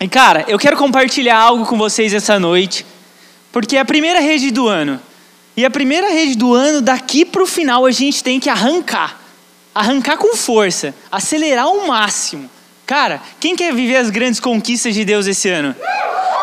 E cara, eu quero compartilhar algo com vocês essa noite, porque é a primeira rede do ano. E a primeira rede do ano, daqui para o final, a gente tem que arrancar. Arrancar com força, acelerar ao máximo. Cara, quem quer viver as grandes conquistas de Deus esse ano?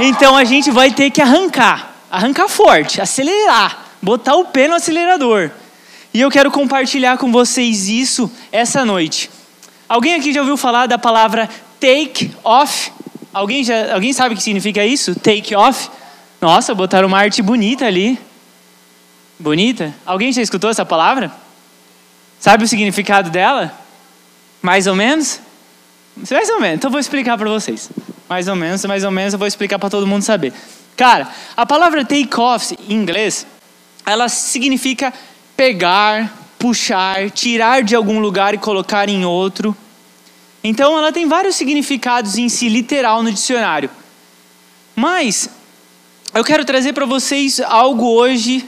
Então a gente vai ter que arrancar. Arrancar forte, acelerar, botar o pé no acelerador. E eu quero compartilhar com vocês isso essa noite. Alguém aqui já ouviu falar da palavra take off? Alguém, já, alguém sabe o que significa isso? Take off? Nossa, botaram uma arte bonita ali. Bonita? Alguém já escutou essa palavra? Sabe o significado dela? Mais ou menos? Mais ou menos. Então eu vou explicar para vocês. Mais ou menos, mais ou menos eu vou explicar para todo mundo saber. Cara, a palavra take off em inglês, ela significa pegar, puxar, tirar de algum lugar e colocar em outro. Então ela tem vários significados em si literal no dicionário. Mas eu quero trazer para vocês algo hoje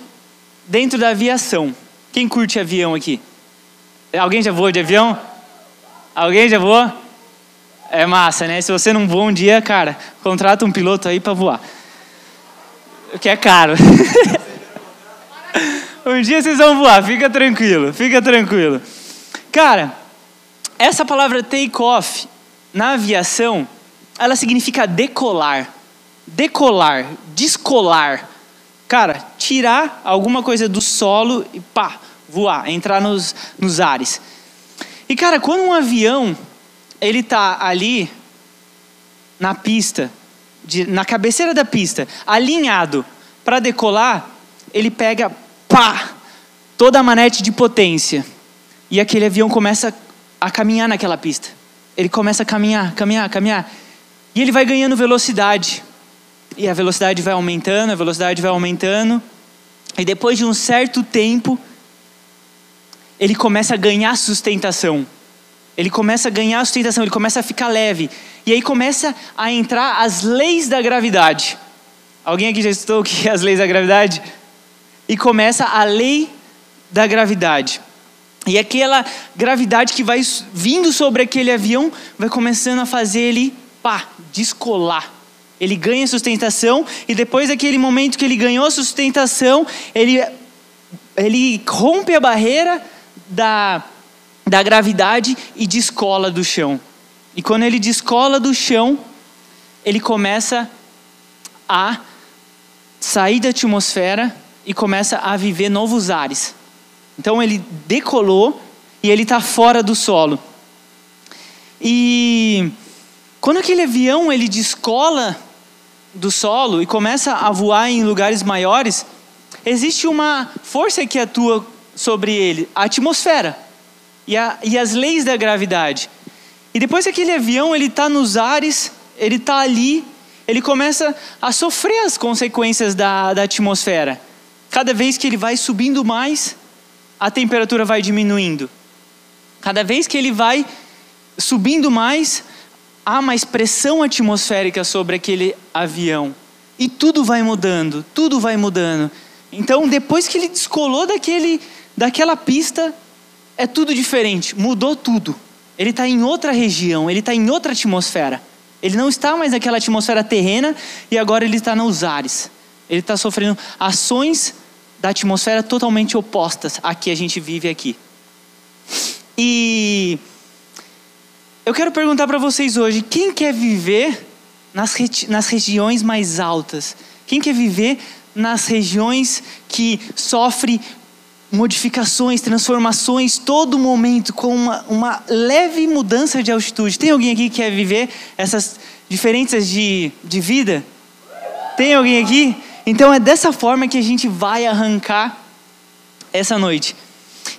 dentro da aviação. Quem curte avião aqui? Alguém já voou de avião? Alguém já voou? É massa, né? Se você não voa um dia, cara, contrata um piloto aí para voar. Que é caro. um dia vocês vão voar, fica tranquilo, fica tranquilo. Cara, essa palavra take off na aviação, ela significa decolar. Decolar, descolar. Cara, tirar alguma coisa do solo e pá, voar, entrar nos, nos ares. E cara, quando um avião ele tá ali na pista, de, na cabeceira da pista, alinhado para decolar, ele pega pá, toda a manete de potência. E aquele avião começa a caminhar naquela pista. Ele começa a caminhar, caminhar, caminhar. E ele vai ganhando velocidade. E a velocidade vai aumentando, a velocidade vai aumentando. E depois de um certo tempo, ele começa a ganhar sustentação. Ele começa a ganhar sustentação, ele começa a ficar leve. E aí começa a entrar as leis da gravidade. Alguém aqui já estudou o que é as leis da gravidade? E começa a lei da gravidade. E aquela gravidade que vai vindo sobre aquele avião vai começando a fazer ele, pá, descolar. Ele ganha sustentação e depois daquele momento que ele ganhou sustentação, ele, ele rompe a barreira da, da gravidade e descola do chão. E quando ele descola do chão, ele começa a sair da atmosfera e começa a viver novos ares. Então ele decolou e ele está fora do solo. E quando aquele avião ele descola do solo e começa a voar em lugares maiores, existe uma força que atua sobre ele, a atmosfera e, a, e as leis da gravidade. E depois que aquele avião ele está nos ares, ele está ali, ele começa a sofrer as consequências da, da atmosfera. Cada vez que ele vai subindo mais, a temperatura vai diminuindo. Cada vez que ele vai subindo mais, há mais pressão atmosférica sobre aquele avião. E tudo vai mudando, tudo vai mudando. Então, depois que ele descolou daquele, daquela pista, é tudo diferente, mudou tudo. Ele está em outra região, ele está em outra atmosfera. Ele não está mais naquela atmosfera terrena e agora ele está nos ares. Ele está sofrendo ações da atmosfera totalmente opostas à que a gente vive aqui. E eu quero perguntar para vocês hoje: quem quer viver nas, nas regiões mais altas? Quem quer viver nas regiões que sofre modificações, transformações todo momento, com uma, uma leve mudança de altitude? Tem alguém aqui que quer viver essas diferenças de, de vida? Tem alguém aqui? Então é dessa forma que a gente vai arrancar essa noite.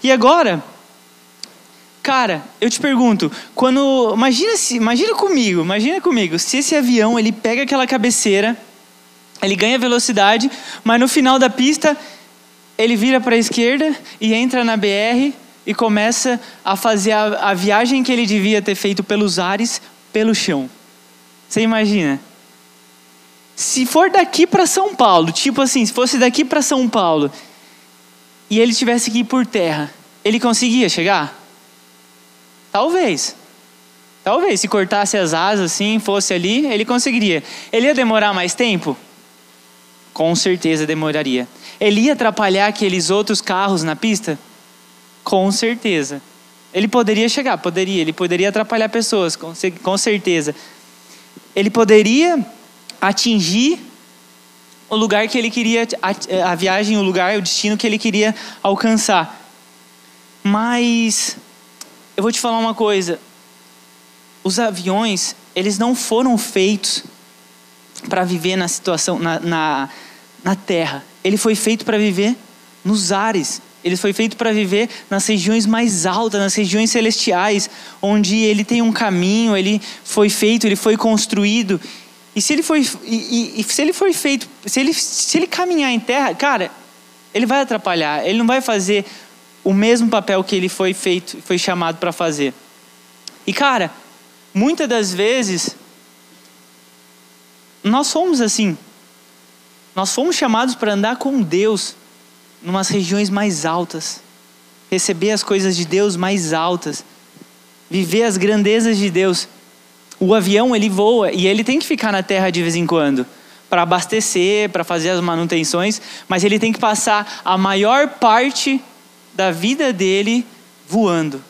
E agora, cara, eu te pergunto, quando imagina se, imagina comigo, imagina comigo, se esse avião ele pega aquela cabeceira, ele ganha velocidade, mas no final da pista ele vira para a esquerda e entra na BR e começa a fazer a, a viagem que ele devia ter feito pelos ares pelo chão. Você imagina? Se for daqui para São Paulo, tipo assim, se fosse daqui para São Paulo e ele tivesse que ir por terra, ele conseguia chegar? Talvez. Talvez, se cortasse as asas assim, fosse ali, ele conseguiria. Ele ia demorar mais tempo? Com certeza demoraria. Ele ia atrapalhar aqueles outros carros na pista? Com certeza. Ele poderia chegar, poderia. Ele poderia atrapalhar pessoas, com, certeza. Ele poderia atingir o lugar que ele queria, a, a viagem, o lugar, o destino que ele queria alcançar. Mas eu vou te falar uma coisa: os aviões, eles não foram feitos para viver na situação, na, na, na terra. Ele foi feito para viver nos ares. Ele foi feito para viver nas regiões mais altas, nas regiões celestiais, onde ele tem um caminho, ele foi feito, ele foi construído. E se ele foi, e, e, e se ele foi feito, se ele, se ele caminhar em terra, cara, ele vai atrapalhar. Ele não vai fazer o mesmo papel que ele foi feito, foi chamado para fazer. E cara, muitas das vezes nós somos assim. Nós fomos chamados para andar com Deus numas regiões mais altas, receber as coisas de Deus mais altas, viver as grandezas de Deus. O avião ele voa e ele tem que ficar na terra de vez em quando para abastecer, para fazer as manutenções, mas ele tem que passar a maior parte da vida dele voando.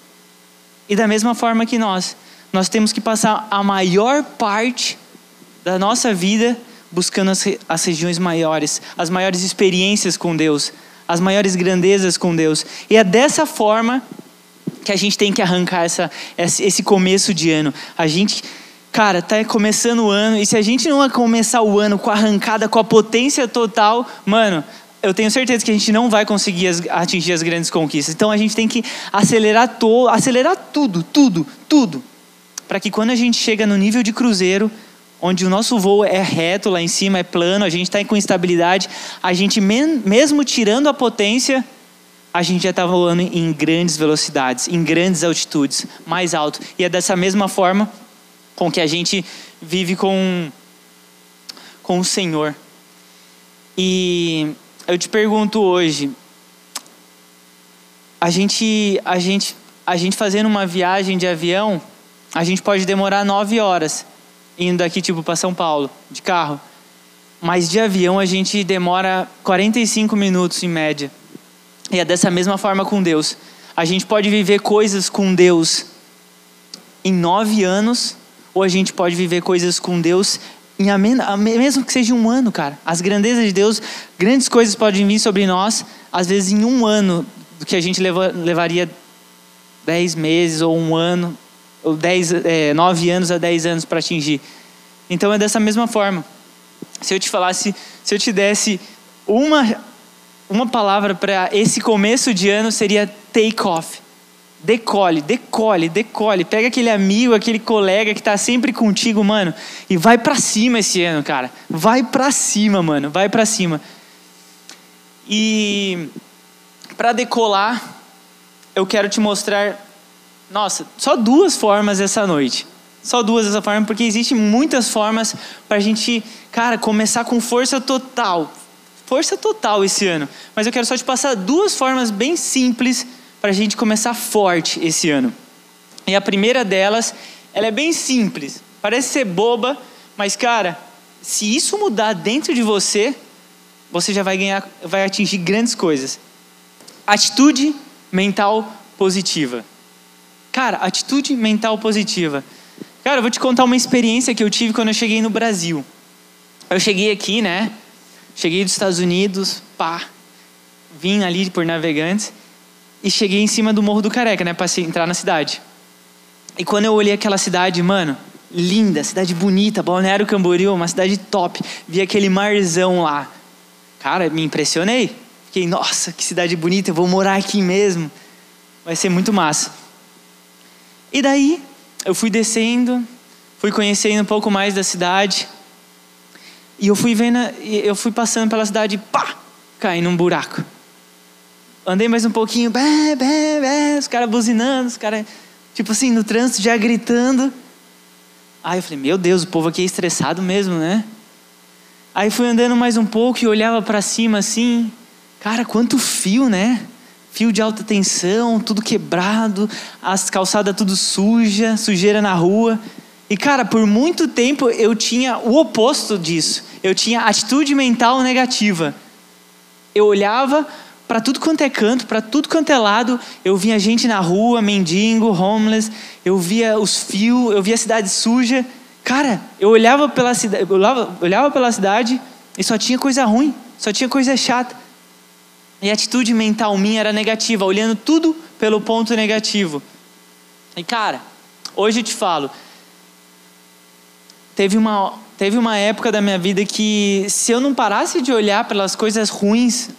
E da mesma forma que nós, nós temos que passar a maior parte da nossa vida buscando as, as regiões maiores, as maiores experiências com Deus, as maiores grandezas com Deus. E é dessa forma que a gente tem que arrancar essa, esse começo de ano. A gente, cara, tá começando o ano, e se a gente não começar o ano com a arrancada, com a potência total, mano, eu tenho certeza que a gente não vai conseguir as, atingir as grandes conquistas. Então a gente tem que acelerar, to, acelerar tudo, tudo, tudo. Para que quando a gente chega no nível de cruzeiro, onde o nosso voo é reto lá em cima, é plano, a gente está com estabilidade, a gente, mesmo tirando a potência, a gente já está voando em grandes velocidades, em grandes altitudes, mais alto. E é dessa mesma forma com que a gente vive com, com o Senhor. E eu te pergunto hoje, a gente, a gente, a gente fazendo uma viagem de avião, a gente pode demorar nove horas indo daqui tipo para São Paulo de carro, mas de avião a gente demora 45 minutos em média. E é dessa mesma forma com Deus. A gente pode viver coisas com Deus em nove anos, ou a gente pode viver coisas com Deus mesmo que seja um ano, cara. As grandezas de Deus, grandes coisas podem vir sobre nós, às vezes em um ano, do que a gente leva, levaria dez meses ou um ano, ou dez, é, nove anos a dez anos para atingir. Então é dessa mesma forma. Se eu te falasse, se eu te desse uma, uma palavra para esse começo de ano, seria take off. Decole, decole, decole. Pega aquele amigo, aquele colega que está sempre contigo, mano, e vai para cima esse ano, cara. Vai para cima, mano, vai para cima. E para decolar, eu quero te mostrar, nossa, só duas formas essa noite. Só duas dessa forma, porque existem muitas formas para a gente, cara, começar com força total. Força total esse ano. Mas eu quero só te passar duas formas bem simples para a gente começar forte esse ano. E a primeira delas, ela é bem simples, parece ser boba, mas cara, se isso mudar dentro de você, você já vai ganhar, vai atingir grandes coisas. Atitude mental positiva. Cara, atitude mental positiva. Cara, eu vou te contar uma experiência que eu tive quando eu cheguei no Brasil. Eu cheguei aqui, né? Cheguei dos Estados Unidos, pá. Vim ali por navegantes e cheguei em cima do Morro do Careca, né, para entrar na cidade. E quando eu olhei aquela cidade, mano, linda, cidade bonita, Balneário Camboriú, uma cidade top. Vi aquele marzão lá. Cara, me impressionei. Fiquei, nossa, que cidade bonita, eu vou morar aqui mesmo. Vai ser muito massa. E daí, eu fui descendo, fui conhecendo um pouco mais da cidade. E eu fui vendo, eu fui passando pela cidade, pá, caí num buraco. Andei mais um pouquinho, bé, bé, bé, os caras buzinando, os caras, tipo assim, no trânsito já gritando. Aí eu falei, meu Deus, o povo aqui é estressado mesmo, né? Aí fui andando mais um pouco e olhava para cima assim, cara, quanto fio, né? fio de alta tensão, tudo quebrado, as calçadas tudo suja, sujeira na rua. E cara, por muito tempo eu tinha o oposto disso. Eu tinha atitude mental negativa. Eu olhava para tudo quanto é canto, para tudo quanto é lado, eu via gente na rua, mendigo, homeless, eu via os fios, eu via a cidade suja. Cara, eu olhava pela cidade, olhava, olhava pela cidade e só tinha coisa ruim, só tinha coisa chata. E a atitude mental minha era negativa, olhando tudo pelo ponto negativo. E cara, hoje eu te falo, teve uma, teve uma época da minha vida que se eu não parasse de olhar pelas coisas ruins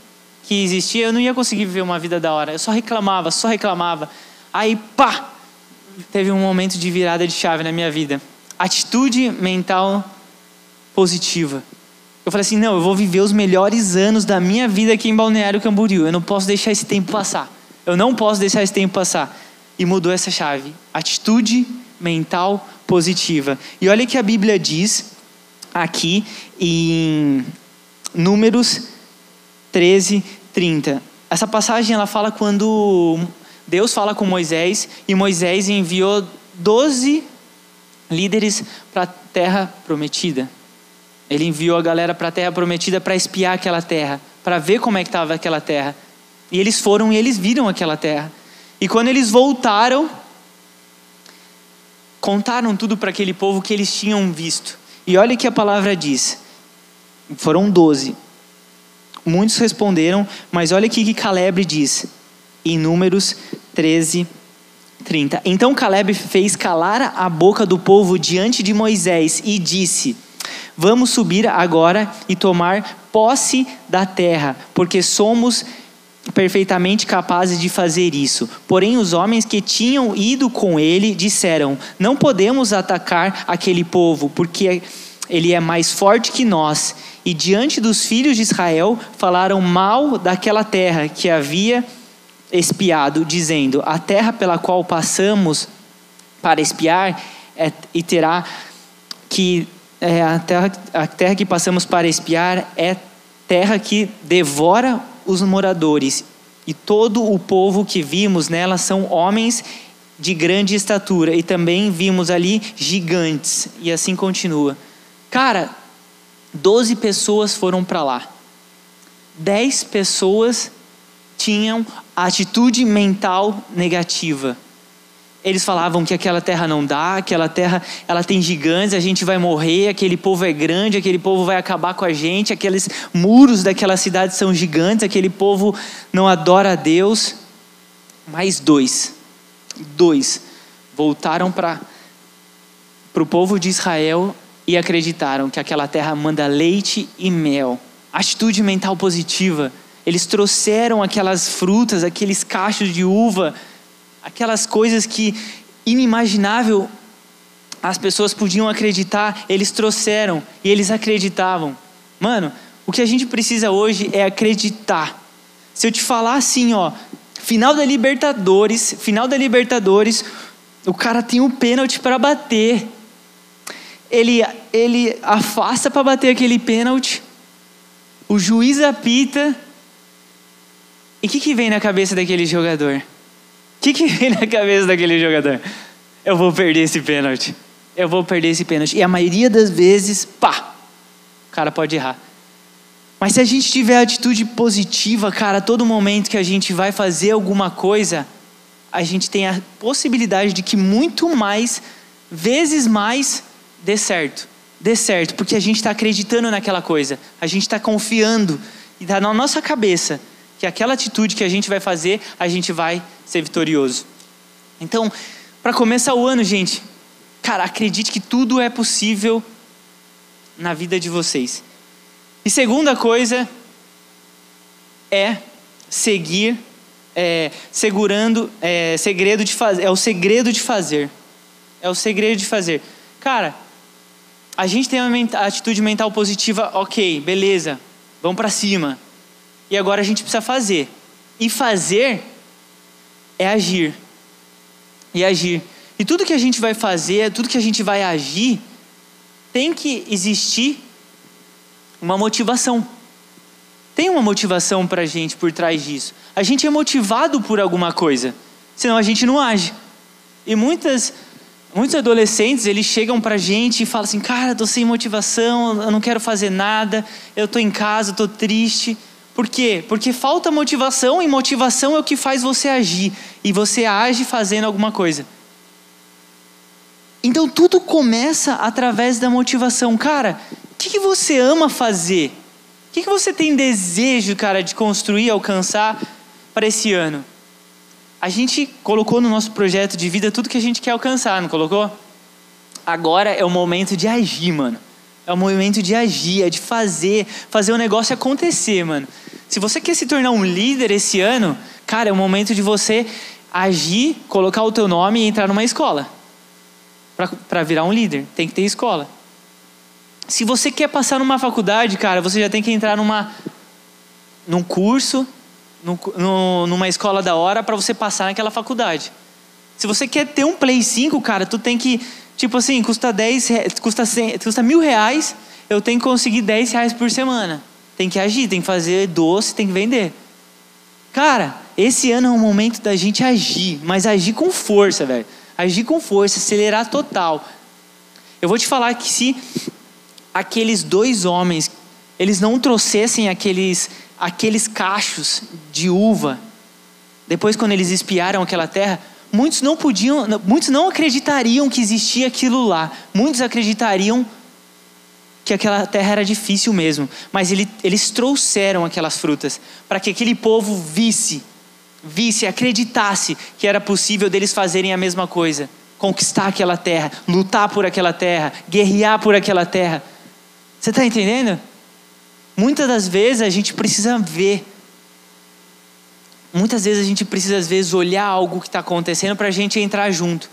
que existia, eu não ia conseguir viver uma vida da hora. Eu só reclamava, só reclamava. Aí, pá, teve um momento de virada de chave na minha vida. Atitude mental positiva. Eu falei assim: não, eu vou viver os melhores anos da minha vida aqui em Balneário Camboriú. Eu não posso deixar esse tempo passar. Eu não posso deixar esse tempo passar. E mudou essa chave. Atitude mental positiva. E olha que a Bíblia diz aqui em Números 13, 30. Essa passagem ela fala quando Deus fala com Moisés e Moisés enviou 12 líderes para a terra prometida. Ele enviou a galera para a terra prometida para espiar aquela terra, para ver como é que estava aquela terra. E eles foram e eles viram aquela terra. E quando eles voltaram, contaram tudo para aquele povo que eles tinham visto. E olha o que a palavra diz. Foram doze. Muitos responderam, mas olha aqui que Caleb diz, em Números 13, 30. Então Caleb fez calar a boca do povo diante de Moisés e disse: Vamos subir agora e tomar posse da terra, porque somos perfeitamente capazes de fazer isso. Porém, os homens que tinham ido com ele disseram: Não podemos atacar aquele povo, porque ele é mais forte que nós e diante dos filhos de Israel falaram mal daquela terra que havia espiado, dizendo: A terra pela qual passamos para espiar é, e terá que é, a, terra, a terra que passamos para espiar é terra que devora os moradores e todo o povo que vimos nela são homens de grande estatura e também vimos ali gigantes e assim continua. Cara, Doze pessoas foram para lá. Dez pessoas tinham atitude mental negativa. Eles falavam que aquela terra não dá, aquela terra ela tem gigantes, a gente vai morrer, aquele povo é grande, aquele povo vai acabar com a gente, aqueles muros daquela cidade são gigantes, aquele povo não adora a Deus. Mais dois, dois voltaram para para o povo de Israel e acreditaram que aquela terra manda leite e mel. Atitude mental positiva. Eles trouxeram aquelas frutas, aqueles cachos de uva, aquelas coisas que inimaginável as pessoas podiam acreditar, eles trouxeram e eles acreditavam. Mano, o que a gente precisa hoje é acreditar. Se eu te falar assim, ó, final da Libertadores, final da Libertadores, o cara tem um pênalti para bater ele, ele afasta para bater aquele pênalti, o juiz apita, e o que, que vem na cabeça daquele jogador? Que, que vem na cabeça daquele jogador? Eu vou perder esse pênalti. Eu vou perder esse pênalti. E a maioria das vezes, pá, o cara pode errar. Mas se a gente tiver atitude positiva, cara, todo momento que a gente vai fazer alguma coisa, a gente tem a possibilidade de que muito mais, vezes mais, dê certo. Dê certo, porque a gente está acreditando naquela coisa, a gente está confiando, e está na nossa cabeça que aquela atitude que a gente vai fazer, a gente vai ser vitorioso. Então, para começar o ano, gente, cara, acredite que tudo é possível na vida de vocês. E segunda coisa é seguir, é, segurando, é, segredo de fazer, é o segredo de fazer. É o segredo de fazer. Cara, a gente tem uma atitude mental positiva, ok, beleza, vamos para cima. E agora a gente precisa fazer. E fazer é agir. E agir. E tudo que a gente vai fazer, tudo que a gente vai agir, tem que existir uma motivação. Tem uma motivação para a gente por trás disso. A gente é motivado por alguma coisa, senão a gente não age. E muitas, muitos adolescentes, eles chegam para a gente e falam assim, cara, estou sem motivação, eu não quero fazer nada, eu estou em casa, estou triste. Por quê? Porque falta motivação e motivação é o que faz você agir. E você age fazendo alguma coisa. Então tudo começa através da motivação. Cara, o que, que, você ama fazer? O que, que você tem desejo, cara, de construir, alcançar para esse ano? A gente colocou no nosso projeto de vida tudo que a gente quer alcançar, não colocou? Agora é o momento de agir, mano. É o momento de agir, é de fazer, fazer o negócio acontecer, mano. Se você quer se tornar um líder esse ano, cara, é o momento de você agir, colocar o teu nome e entrar numa escola. Para virar um líder, tem que ter escola. Se você quer passar numa faculdade, cara, você já tem que entrar numa num curso, no, numa escola da hora para você passar naquela faculdade. Se você quer ter um Play 5, cara, tu tem que, tipo assim, custa 10, custa, 100, custa mil reais, eu tenho que conseguir 10 reais por semana. Tem que agir, tem que fazer doce, tem que vender. Cara, esse ano é o momento da gente agir, mas agir com força, velho. Agir com força, acelerar total. Eu vou te falar que se aqueles dois homens, eles não trouxessem aqueles, aqueles cachos de uva, depois quando eles espiaram aquela terra, muitos não podiam, muitos não acreditariam que existia aquilo lá. Muitos acreditariam que aquela terra era difícil mesmo, mas ele, eles trouxeram aquelas frutas para que aquele povo visse, visse, acreditasse que era possível deles fazerem a mesma coisa, conquistar aquela terra, lutar por aquela terra, guerrear por aquela terra. Você está entendendo? Muitas das vezes a gente precisa ver. Muitas vezes a gente precisa, às vezes, olhar algo que está acontecendo para a gente entrar junto.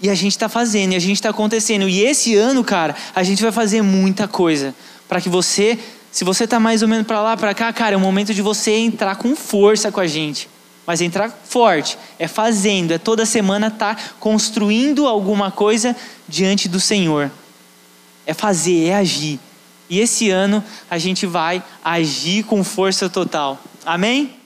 E a gente está fazendo, e a gente está acontecendo. E esse ano, cara, a gente vai fazer muita coisa. Para que você, se você está mais ou menos para lá, para cá, cara, é o momento de você entrar com força com a gente. Mas entrar forte, é fazendo, é toda semana estar tá construindo alguma coisa diante do Senhor. É fazer, é agir. E esse ano a gente vai agir com força total. Amém?